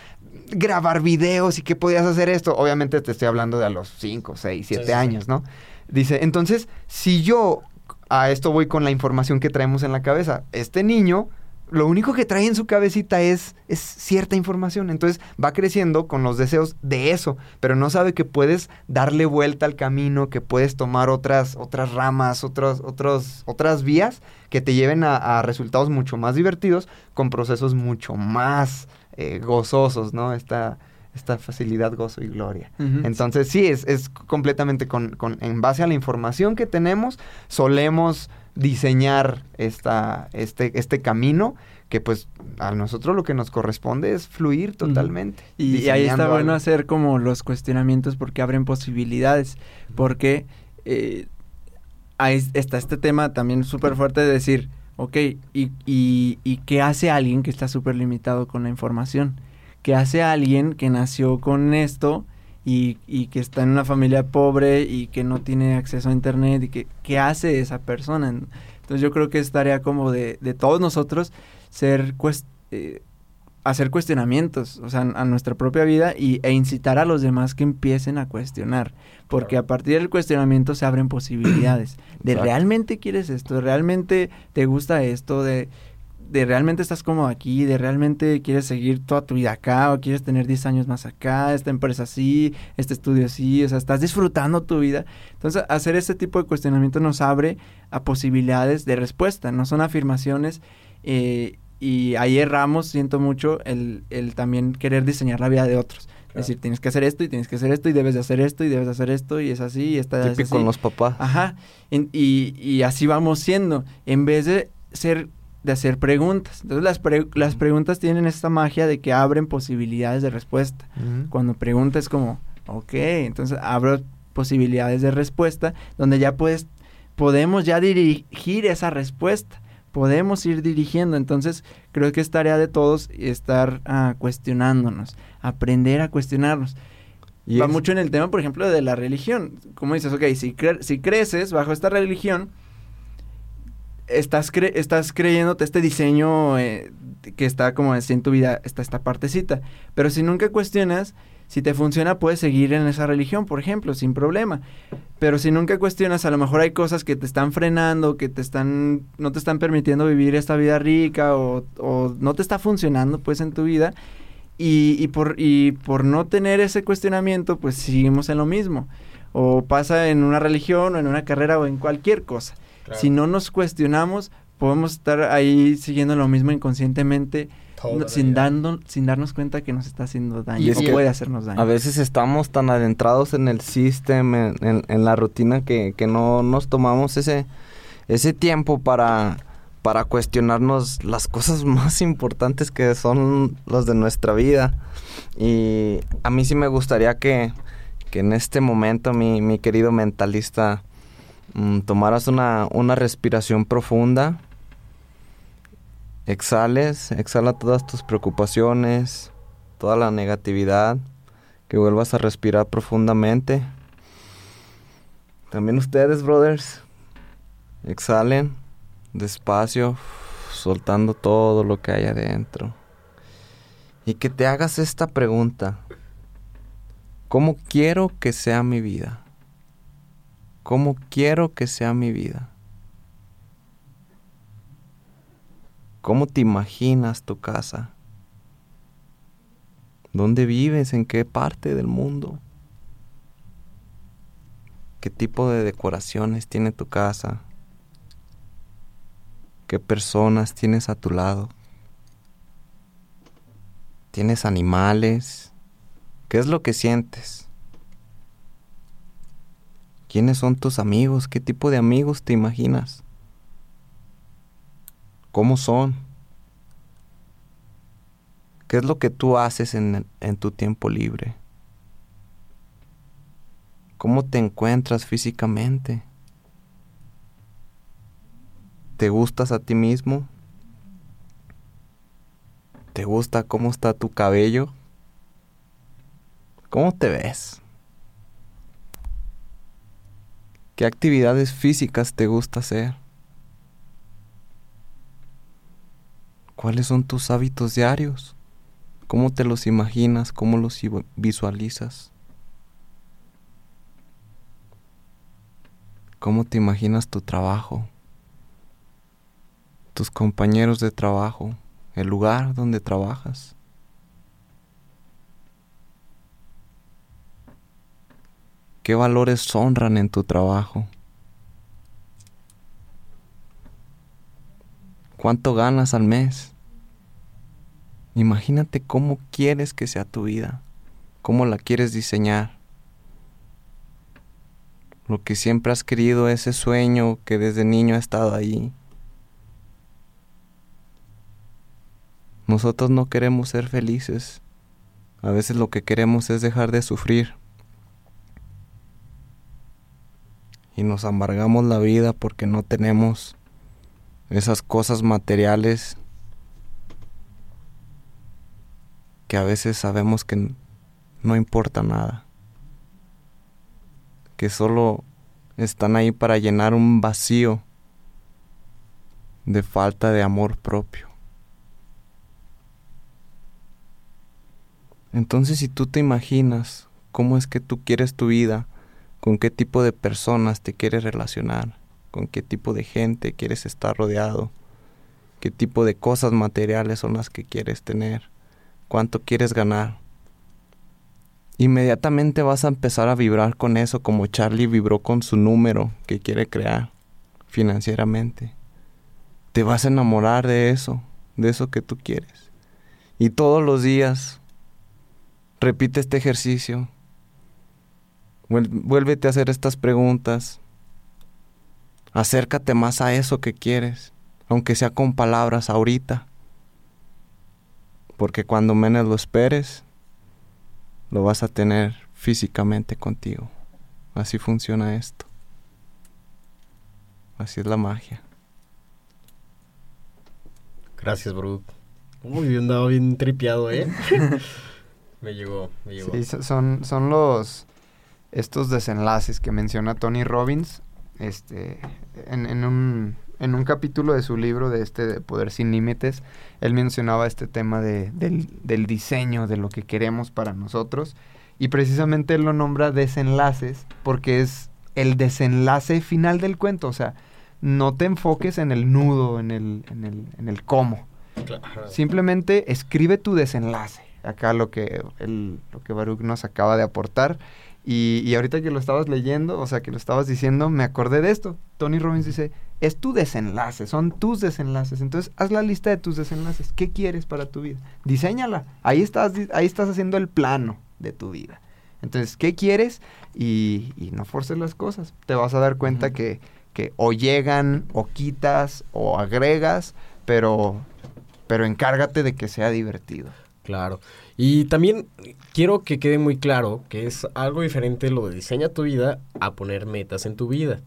grabar videos y que podías hacer esto. Obviamente te estoy hablando de a los 5, 6, 7 Sí, sí, sí. años, ¿no? Dice, entonces, si yo, a esto voy con la información que traemos en la cabeza, este niño, lo único que trae en su cabecita es, es cierta información. Entonces va creciendo con los deseos de eso, pero no sabe que puedes darle vuelta al camino, que puedes tomar otras, otras ramas, otros, otros, otras vías que te lleven a, a resultados mucho más divertidos, con procesos mucho más eh, gozosos, ¿no? Esta, esta facilidad, gozo y gloria. Entonces sí, es, es completamente con, con- en base a la información que tenemos, solemos diseñar esta, este, este camino que pues a nosotros lo que nos corresponde es fluir totalmente. Y, y ahí está bueno hacer como los cuestionamientos porque abren posibilidades. Porque eh, ahí está este tema también súper fuerte de decir, ok, ¿y, y, y qué hace alguien que está súper limitado con la información? ¿Qué hace alguien que nació con esto y, y que está en una familia pobre y que no tiene acceso a internet? y que, ¿Qué hace esa persona? Entonces yo creo que es tarea como de, de todos nosotros ser cuest- eh, hacer cuestionamientos, o sea, a nuestra propia vida y, e incitar a los demás que empiecen a cuestionar, porque a partir del cuestionamiento se abren posibilidades. De Exacto. realmente quieres esto, realmente te gusta esto, de, de realmente estás cómodo aquí, de realmente quieres seguir toda tu vida acá o quieres tener 10 años más acá, esta empresa así, este estudio así, o sea, estás disfrutando tu vida. Entonces, hacer ese tipo de cuestionamiento nos abre a posibilidades de respuesta, no son afirmaciones. eh, y ahí erramos, siento mucho, el, el también querer diseñar la vida de otros. Es decir, tienes que hacer esto y tienes que hacer esto y debes de hacer esto y debes de hacer esto y es así y esta es Típico así. con los papás. Ajá. En- y, y así vamos siendo. En vez de ser de hacer preguntas. Entonces las, pre- las preguntas tienen esta magia de que abren posibilidades de respuesta. Cuando preguntas como, ok, entonces abro posibilidades de respuesta donde ya puedes, podemos ya dirigir esa respuesta. Podemos ir dirigiendo. Entonces creo que es tarea de todos estar ah, cuestionándonos, aprender a cuestionarnos. Y Va es- mucho en el tema, por ejemplo, de la religión. Como dices, ok, si, cre- si creces bajo esta religión, estás, cre- estás creyéndote este diseño eh, que está como en tu vida, está esta partecita. Pero si nunca cuestionas, si te funciona, puedes seguir en esa religión, por ejemplo, sin problema. Pero si nunca cuestionas, a lo mejor hay cosas que te están frenando, que te están, no te están permitiendo vivir esta vida rica o, o no te está funcionando pues en tu vida. Y, y por, y por no tener ese cuestionamiento, pues seguimos en lo mismo. O pasa en una religión o en una carrera o en cualquier cosa. Claro. Si no nos cuestionamos, podemos estar ahí siguiendo lo mismo inconscientemente, no- sin, dando, sin darnos cuenta que nos está haciendo daño Y es o que puede hacernos daño. A veces estamos tan adentrados en el sistema, en, en- en la rutina, que, que no nos tomamos ese, ese tiempo para, para cuestionarnos las cosas más importantes que son las de nuestra vida. Y a mí sí me gustaría que, que en este momento, mi, mi querido mentalista, mm, tomaras una, una respiración profunda. Exhales, exhala todas tus preocupaciones, toda la negatividad, que vuelvas a respirar profundamente. También ustedes, brothers, exhalen despacio, soltando todo lo que hay adentro. Y que te hagas esta pregunta. ¿Cómo quiero que sea mi vida? ¿Cómo quiero que sea mi vida? ¿Cómo te imaginas tu casa? ¿Dónde vives? ¿En qué parte del mundo? ¿Qué tipo de decoraciones tiene tu casa? ¿Qué personas tienes a tu lado? ¿Tienes animales? ¿Qué es lo que sientes? ¿Quiénes son tus amigos? ¿Qué tipo de amigos te imaginas? ¿Cómo son? ¿Qué es lo que tú haces en, en tu tiempo libre? ¿Cómo te encuentras físicamente? ¿Te gustas a ti mismo? ¿Te gusta cómo está tu cabello? ¿Cómo te ves? ¿Qué actividades físicas te gusta hacer? ¿Cuáles son tus hábitos diarios? ¿Cómo te los imaginas? ¿Cómo los visualizas? ¿Cómo te imaginas tu trabajo? tus compañeros de trabajo, el lugar donde trabajas. ¿Qué valores honran en tu trabajo? ¿Cuánto ganas al mes? Imagínate cómo quieres que sea tu vida, cómo la quieres diseñar. Lo que siempre has querido, ese sueño que desde niño ha estado ahí, Nosotros no queremos ser felices. A veces lo que queremos es dejar de sufrir. Y nos amargamos la vida porque no tenemos esas cosas materiales que a veces sabemos que no importa nada. Que solo están ahí para llenar un vacío de falta de amor propio. Entonces si tú te imaginas cómo es que tú quieres tu vida, con qué tipo de personas te quieres relacionar, con qué tipo de gente quieres estar rodeado, qué tipo de cosas materiales son las que quieres tener, cuánto quieres ganar. Inmediatamente vas a empezar a vibrar con eso como Charlie vibró con su número que quiere crear financieramente. Te vas a enamorar de eso, de eso que tú quieres. Y todos los días Repite este ejercicio. Vuélvete a hacer estas preguntas. Acércate más a eso que quieres, aunque sea con palabras ahorita. Porque cuando menos lo esperes, lo vas a tener físicamente contigo. Así funciona esto. Así es la magia. Gracias, bro. Muy bien dado, bien tripeado, ¿eh? Me llegó, me llegó. Sí, son, son los estos desenlaces que menciona Tony Robbins este, en, en, un, en un capítulo de su libro de este de Poder Sin Límites, él mencionaba este tema de, del, del, diseño, de lo que queremos para nosotros, y precisamente él lo nombra desenlaces porque es el desenlace final del cuento, o sea, no te enfoques en el nudo, en el, en el, en el cómo. Simplemente escribe tu desenlace acá lo que, el, lo que Baruch nos acaba de aportar. Y, y, ahorita que lo estabas leyendo, o sea, que lo estabas diciendo, me acordé de esto. Tony Robbins dice, es tu desenlace, son tus desenlaces. Entonces, haz la lista de tus desenlaces. ¿Qué quieres para tu vida? Diseñala. Ahí estás, ahí estás haciendo el plano de tu vida. Entonces, ¿qué quieres? Y, y no forces las cosas. Te vas a dar cuenta que, que o llegan o quitas o agregas, pero, pero encárgate de que sea divertido. Claro. Y también quiero que quede muy claro que es algo diferente lo de diseña tu vida a poner metas en tu vida.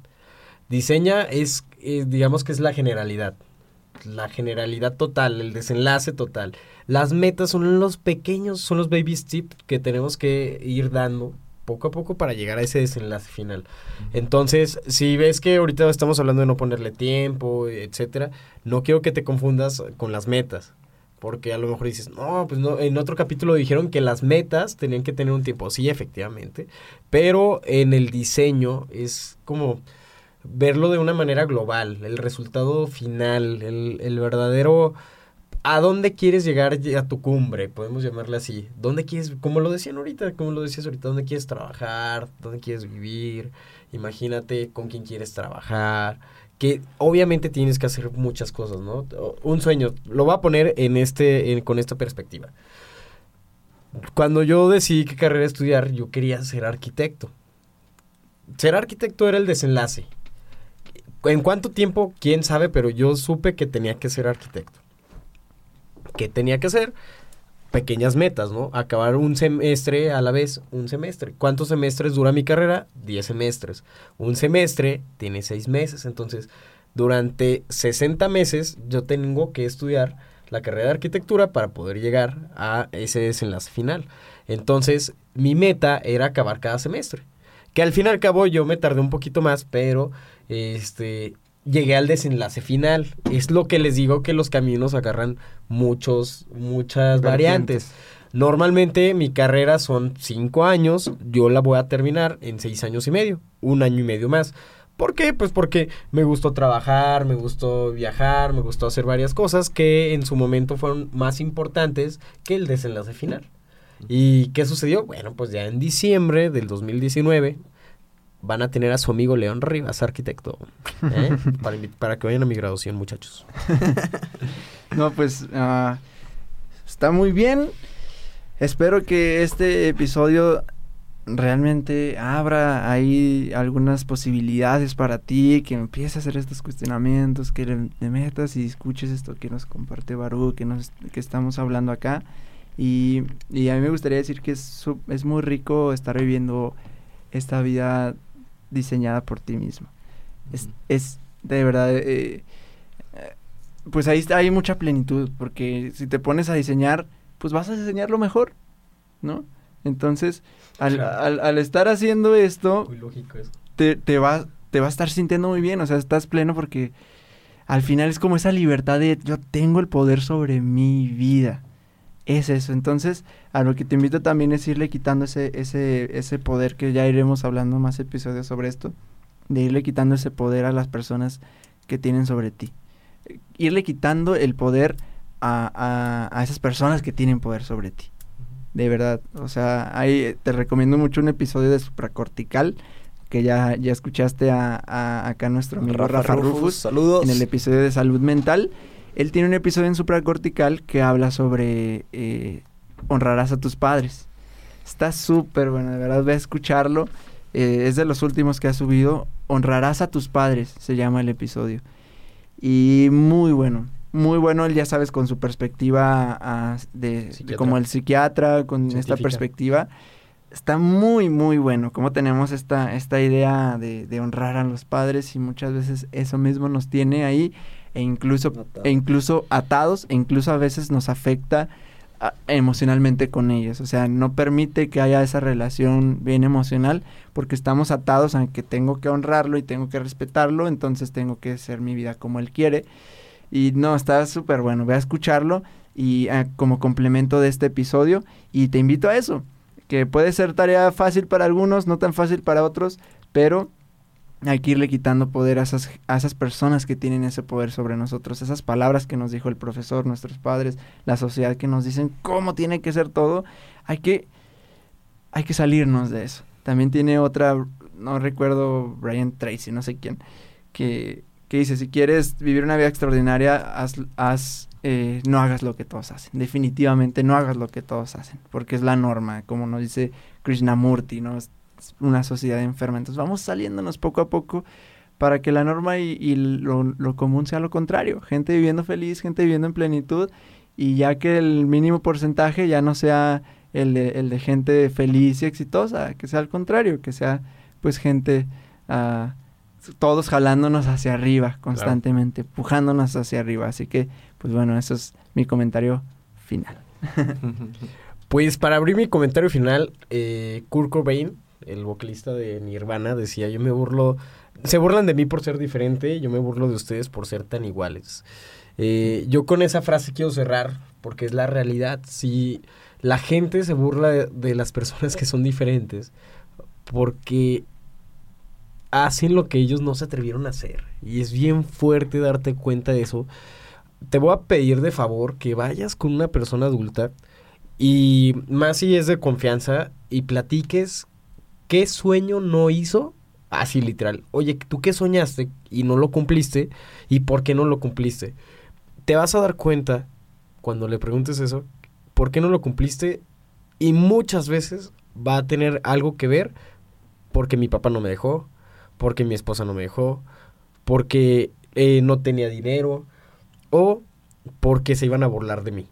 Diseña es, eh, digamos que es la generalidad, la generalidad total, el desenlace total. Las metas son los pequeños, son los baby steps que tenemos que ir dando poco a poco para llegar a ese desenlace final. Entonces, si ves que ahorita estamos hablando de no ponerle tiempo, etcétera, no quiero que te confundas con las metas. Porque a lo mejor dices, no, pues no, en otro capítulo dijeron que las metas tenían que tener un tiempo. Sí, efectivamente. Pero en el diseño es como verlo de una manera global, el resultado final, el, el verdadero a dónde quieres llegar a tu cumbre, podemos llamarle así. ¿Dónde quieres, como lo decían ahorita, como lo decías ahorita, dónde quieres trabajar, dónde quieres vivir? Imagínate con quién quieres trabajar. Que obviamente tienes que hacer muchas cosas, ¿no? Un sueño, lo voy a poner en este, con esta perspectiva. Cuando yo decidí qué carrera estudiar, yo quería ser arquitecto. Ser arquitecto era el desenlace. ¿En cuánto tiempo? ¿Quién sabe? Pero yo supe que tenía que ser arquitecto. ¿Qué tenía que hacer? Pequeñas metas, ¿no? Acabar un semestre a la vez, un semestre. ¿Cuántos semestres dura mi carrera? Diez semestres. Un semestre tiene seis meses, entonces durante 60 meses yo tengo que estudiar la carrera de arquitectura para poder llegar a ese desenlace final. Entonces, mi meta era acabar cada semestre. Que al fin y al cabo yo me tardé un poquito más, pero este llegué al desenlace final. Es lo que les digo que los caminos agarran muchos, muchas variantes. Normalmente mi carrera son cinco años, yo la voy a terminar en seis años y medio, un año y medio más. ¿Por qué? Pues porque me gustó trabajar, me gustó viajar, me gustó hacer varias cosas que en su momento fueron más importantes que el desenlace final. ¿Y qué sucedió? Bueno, pues ya en diciembre del 2019 van a tener a su amigo León Rivas, arquitecto, ¿eh? para, que vayan a mi graduación, muchachos. no, pues ah, está muy bien. Espero que este episodio realmente abra ahí algunas posibilidades para ti, que empieces a hacer estos cuestionamientos, que le, metas y escuches esto que nos comparte Barú, que, nos, que estamos hablando acá. Y, y a mí me gustaría decir que es, es muy rico estar viviendo esta vida diseñada por ti mismo. es, es, de verdad, eh, eh, pues ahí hay mucha plenitud, porque si te pones a diseñar, pues vas a diseñar lo mejor, ¿no? Entonces, al, al, estar haciendo esto, Te, te, va, te va a estar sintiendo muy bien, o sea, estás pleno porque al final es como esa libertad de yo tengo el poder sobre mi vida es eso. Entonces, a lo que te invito también es irle quitando ese, ese, ese poder, que ya iremos hablando más episodios sobre esto, de irle quitando ese poder a las personas que tienen sobre ti. Irle quitando el poder a, a, esas personas que tienen poder sobre ti. De verdad. O sea, ahí te recomiendo mucho un episodio de supracortical que ya, ya escuchaste a, a acá nuestro amigo Rafa, Rufus, Saludos. En el episodio de salud mental. Él tiene un episodio en supracortical que habla sobre eh, honrarás a tus padres. Está súper bueno, de verdad, ve a escucharlo. Eh, es de los últimos que ha subido. Honrarás a tus padres, se llama el episodio. Y muy bueno, muy bueno, él ya sabes, con su perspectiva de, como el psiquiatra, con esta perspectiva. Está muy, muy bueno, como tenemos esta, esta idea de, de honrar a los padres y muchas veces eso mismo nos tiene ahí e incluso, e incluso atados, e incluso a veces nos afecta ah, emocionalmente con ellos. O sea, no permite que haya esa relación bien emocional porque estamos atados a que tengo que honrarlo y tengo que respetarlo, entonces tengo que hacer mi vida como él quiere. Y no, está súper bueno, voy a escucharlo y ah, como complemento de este episodio y te invito a eso, que puede ser tarea fácil para algunos, no tan fácil para otros, pero hay que irle quitando poder a esas, a esas personas que tienen ese poder sobre nosotros, esas palabras que nos dijo el profesor, nuestros padres, la sociedad que nos dicen cómo tiene que ser todo, hay que, hay que salirnos de eso. También tiene otra, no recuerdo, Brian Tracy, no sé quién, que, que dice, si quieres vivir una vida extraordinaria, haz, haz eh, no hagas lo que todos hacen. Definitivamente no hagas lo que todos hacen, porque es la norma, como nos dice Krishnamurti, ¿no? Una sociedad enferma. Entonces vamos saliéndonos poco a poco para que la norma y, y lo, lo común sea lo contrario. Gente viviendo feliz, gente viviendo en plenitud y ya que el mínimo porcentaje ya no sea el de, el de gente feliz y exitosa, que sea al contrario, que sea pues gente, ah, todos jalándonos hacia arriba constantemente, empujándonos hacia arriba. Así que, pues bueno, eso es mi comentario final. Pues para abrir mi comentario final, eh, Kurt Cobain, el vocalista de Nirvana, decía, yo me burlo, se burlan de mí por ser diferente, yo me burlo de ustedes por ser tan iguales. Eh, yo con esa frase quiero cerrar, porque es la realidad. Si la gente se burla de, de las personas que son diferentes, porque hacen lo que ellos no se atrevieron a hacer. Y es bien fuerte darte cuenta de eso. Te voy a pedir de favor que vayas con una persona adulta y más si es de confianza y platiques qué sueño no hizo. Así literal. Oye, ¿tú qué soñaste y no lo cumpliste? ¿Y por qué no lo cumpliste? Te vas a dar cuenta cuando le preguntes eso, ¿por qué no lo cumpliste? Y muchas veces va a tener algo que ver porque mi papá no me dejó, porque mi esposa no me dejó, porque eh, no tenía dinero o porque se iban a burlar de mí.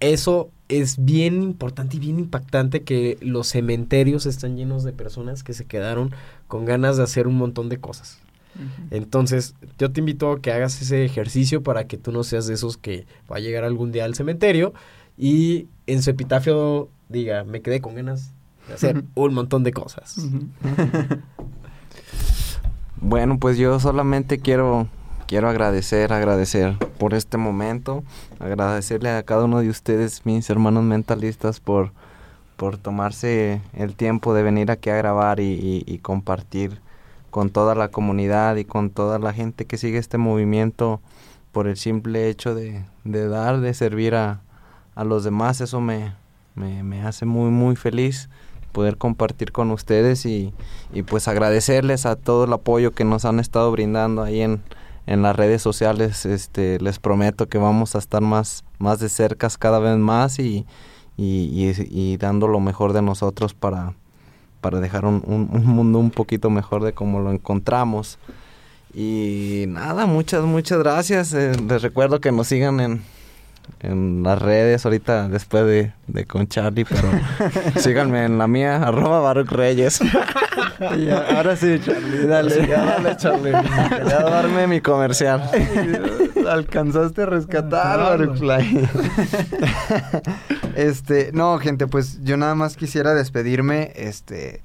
Eso es bien importante y bien impactante que los cementerios están llenos de personas que se quedaron con ganas de hacer un montón de cosas. Entonces, yo te invito a que hagas ese ejercicio para que tú no seas de esos que va a llegar algún día al cementerio y en su epitafio diga, me quedé con ganas de hacer un montón de cosas. Bueno, pues yo solamente quiero quiero agradecer, agradecer por este momento, agradecerle a cada uno de ustedes, mis hermanos mentalistas, por, por tomarse el tiempo de venir aquí a grabar y, compartir con toda la comunidad y con toda la gente que sigue este movimiento por el simple hecho de, de dar, de servir a, a los demás. Eso me, me, me, hace muy, muy feliz poder compartir con ustedes y, y, pues agradecerles a todo el apoyo que nos han estado brindando ahí en, en las redes sociales. Este, les prometo que vamos a estar más, más de cerca cada vez más y, y, y dando lo mejor de nosotros para, para dejar un, un, un, mundo un poquito mejor de como lo encontramos. Y nada, muchas, muchas gracias. Eh, les recuerdo que nos sigan en, en las redes ahorita después de, de con Charlie, pero síganme en la mía, arroba Baruch Reyes. ya, ahora sí, Charlie, dale. Ya, dale, Charlie. Quería darme mi comercial. Alcanzaste a rescatar, Baruch Fly. este, no, gente, pues yo nada más quisiera despedirme, este,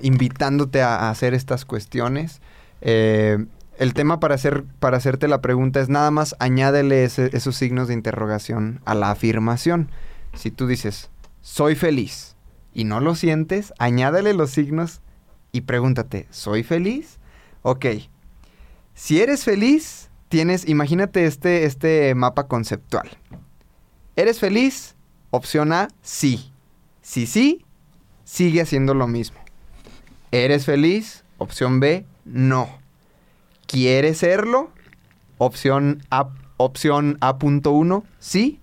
invitándote a, a hacer estas cuestiones. Eh, el tema para, hacer, para hacerte la pregunta es nada más añádele esos signos de interrogación a la afirmación. Si tú dices, soy feliz y no lo sientes, añádele los signos y pregúntate, ¿soy feliz? Ok. Si eres feliz, tienes, imagínate este, este mapa conceptual. ¿Eres feliz? Opción A, sí. Si sí, sigue haciendo lo mismo. ¿Eres feliz? Opción B, no. ¿Quieres serlo? Opción A, opción A.1, sí,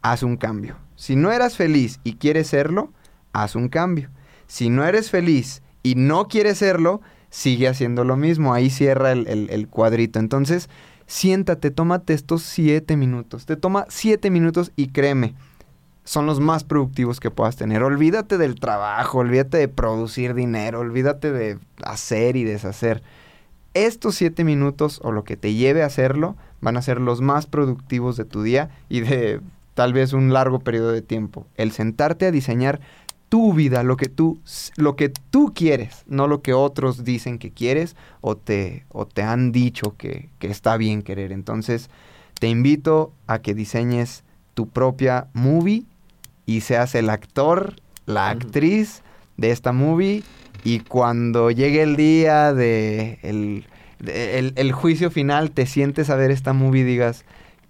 haz un cambio. Si no eras feliz y quieres serlo, haz un cambio. Si no eres feliz y no quieres serlo, sigue haciendo lo mismo. Ahí cierra el, el, el cuadrito. Entonces, siéntate, tómate estos siete minutos. Te toma siete minutos y créeme, son los más productivos que puedas tener. Olvídate del trabajo, olvídate de producir dinero, olvídate de hacer y deshacer estos siete minutos o lo que te lleve a hacerlo van a ser los más productivos de tu día y de tal vez un largo periodo de tiempo. El sentarte a diseñar tu vida, lo que tú, lo que tú quieres, no lo que otros dicen que quieres o te, o te han dicho que, que está bien querer. Entonces, te invito a que diseñes tu propia movie y seas el actor, la actriz de esta movie y cuando llegue el día de el, de el, el, juicio final, te sientes a ver esta movie y digas,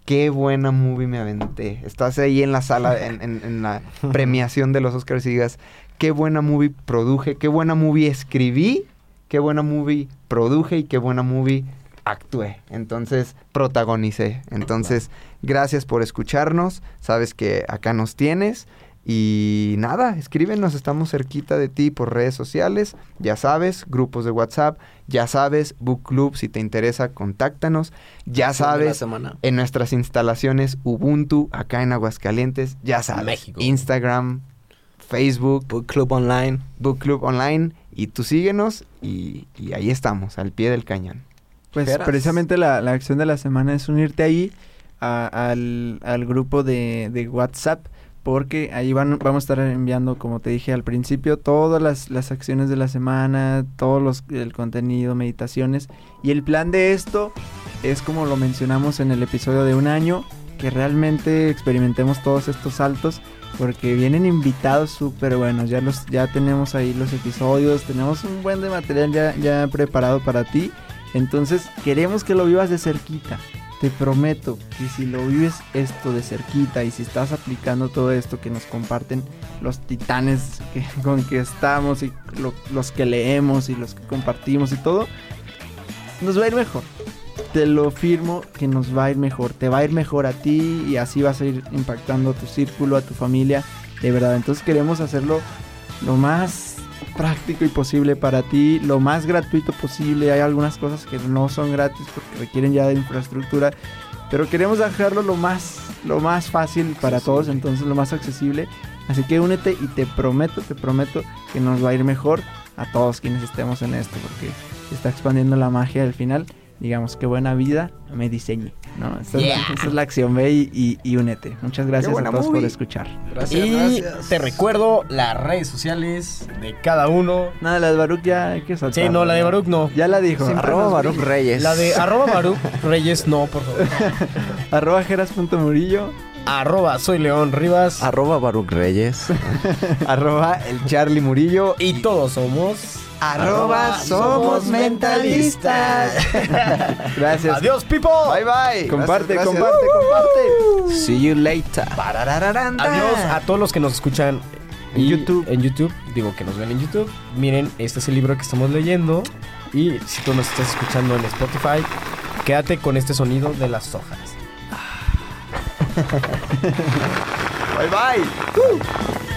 qué buena movie me aventé. Estás ahí en la sala, en, en, en la premiación de los Oscars y digas, qué buena movie produje, qué buena movie escribí, qué buena movie produje y qué buena movie actué. Entonces, protagonicé. Entonces, gracias por escucharnos. Sabes que acá nos tienes. Y nada, escríbenos, estamos cerquita de ti por redes sociales, ya sabes, grupos de WhatsApp, ya sabes, Book Club, si te interesa, contáctanos, ya sabes, semana. en nuestras instalaciones Ubuntu, acá en Aguascalientes, ya sabes, México. Instagram, Facebook, Book Club Online. Book Club Online, y tú síguenos y, y ahí estamos, al pie del cañón. Pues precisamente la, la acción de la semana es unirte ahí a- al, al grupo de, de WhatsApp porque ahí van, vamos a estar enviando, como te dije al principio, todas las, las acciones de la semana, todos los, el contenido, meditaciones. Y el plan de esto es como lo mencionamos en el episodio de un año, que realmente experimentemos todos estos saltos porque vienen invitados súper buenos. Ya los ya tenemos ahí los episodios, tenemos un buen de material ya, ya preparado para ti. Entonces queremos que lo vivas de cerquita. Te prometo que si lo vives esto de cerquita y si estás aplicando todo esto que nos comparten los titanes que- con que estamos y lo- los que leemos y los que compartimos y todo, nos va a ir mejor. Te lo firmo que nos va a ir mejor. Te va a ir mejor a ti y así vas a ir impactando a tu círculo, a tu familia. De verdad, entonces queremos hacerlo lo más práctico y posible para ti, lo más gratuito posible. Hay algunas cosas que no son gratis porque requieren ya de infraestructura, pero queremos dejarlo lo más, lo más fácil para todos, entonces lo más accesible. Así que únete y te prometo, te prometo que nos va a ir mejor a todos quienes estemos en esto, porque se está expandiendo la magia al final. Digamos, qué buena vida me diseñe, ¿no? Esta, es, la, esta es la acción, ve y, y- y únete. Muchas gracias a todos por escuchar. y te recuerdo las redes sociales de cada uno. Nada, la de Baruch ya hay que soltar. Sí, no, la de Baruch no. Ya la dijo. Arroba Baruch Reyes. La de arroba Baruch Reyes no, por favor. Arroba jeras.murillo. arroba soy León Rivas. Arroba Baruch Reyes. Arroba el Charlie Murillo. y todos somos. Arroba somos mentalistas. Gracias. Adiós, people. Bye bye. Comparte, Gracias, comparte, gracias. comparte. See you later. Adiós a todos los que nos escuchan En YouTube. En YouTube, digo que nos ven en YouTube. Miren, este es el libro que estamos leyendo. Y si tú nos estás escuchando en Spotify, quédate con este sonido de las hojas. Bye bye.